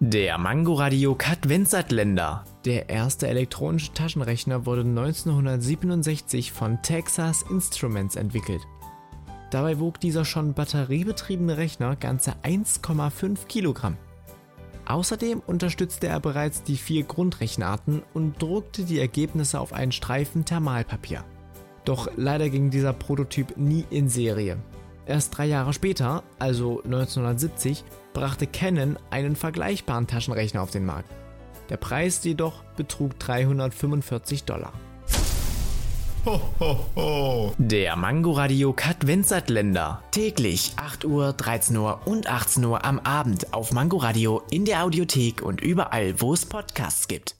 Der Mangoradio Kadvenzatländer. Der erste elektronische Taschenrechner wurde 1967 von Texas Instruments entwickelt. Dabei wog dieser schon batteriebetriebene Rechner ganze 1,5 Kilogramm. Außerdem unterstützte er bereits die vier Grundrechenarten und druckte die Ergebnisse auf einen Streifen Thermalpapier. Doch leider ging dieser Prototyp nie in Serie. Erst drei Jahre später, also 1970, brachte Canon einen vergleichbaren Taschenrechner auf den Markt. Der Preis jedoch betrug 345 Dollar. Ho, ho, ho. Der Mangoradio Kadvenzatländer. Täglich 8 Uhr, 13 Uhr und 18 Uhr am Abend auf Mangoradio in der Audiothek und überall, wo es Podcasts gibt.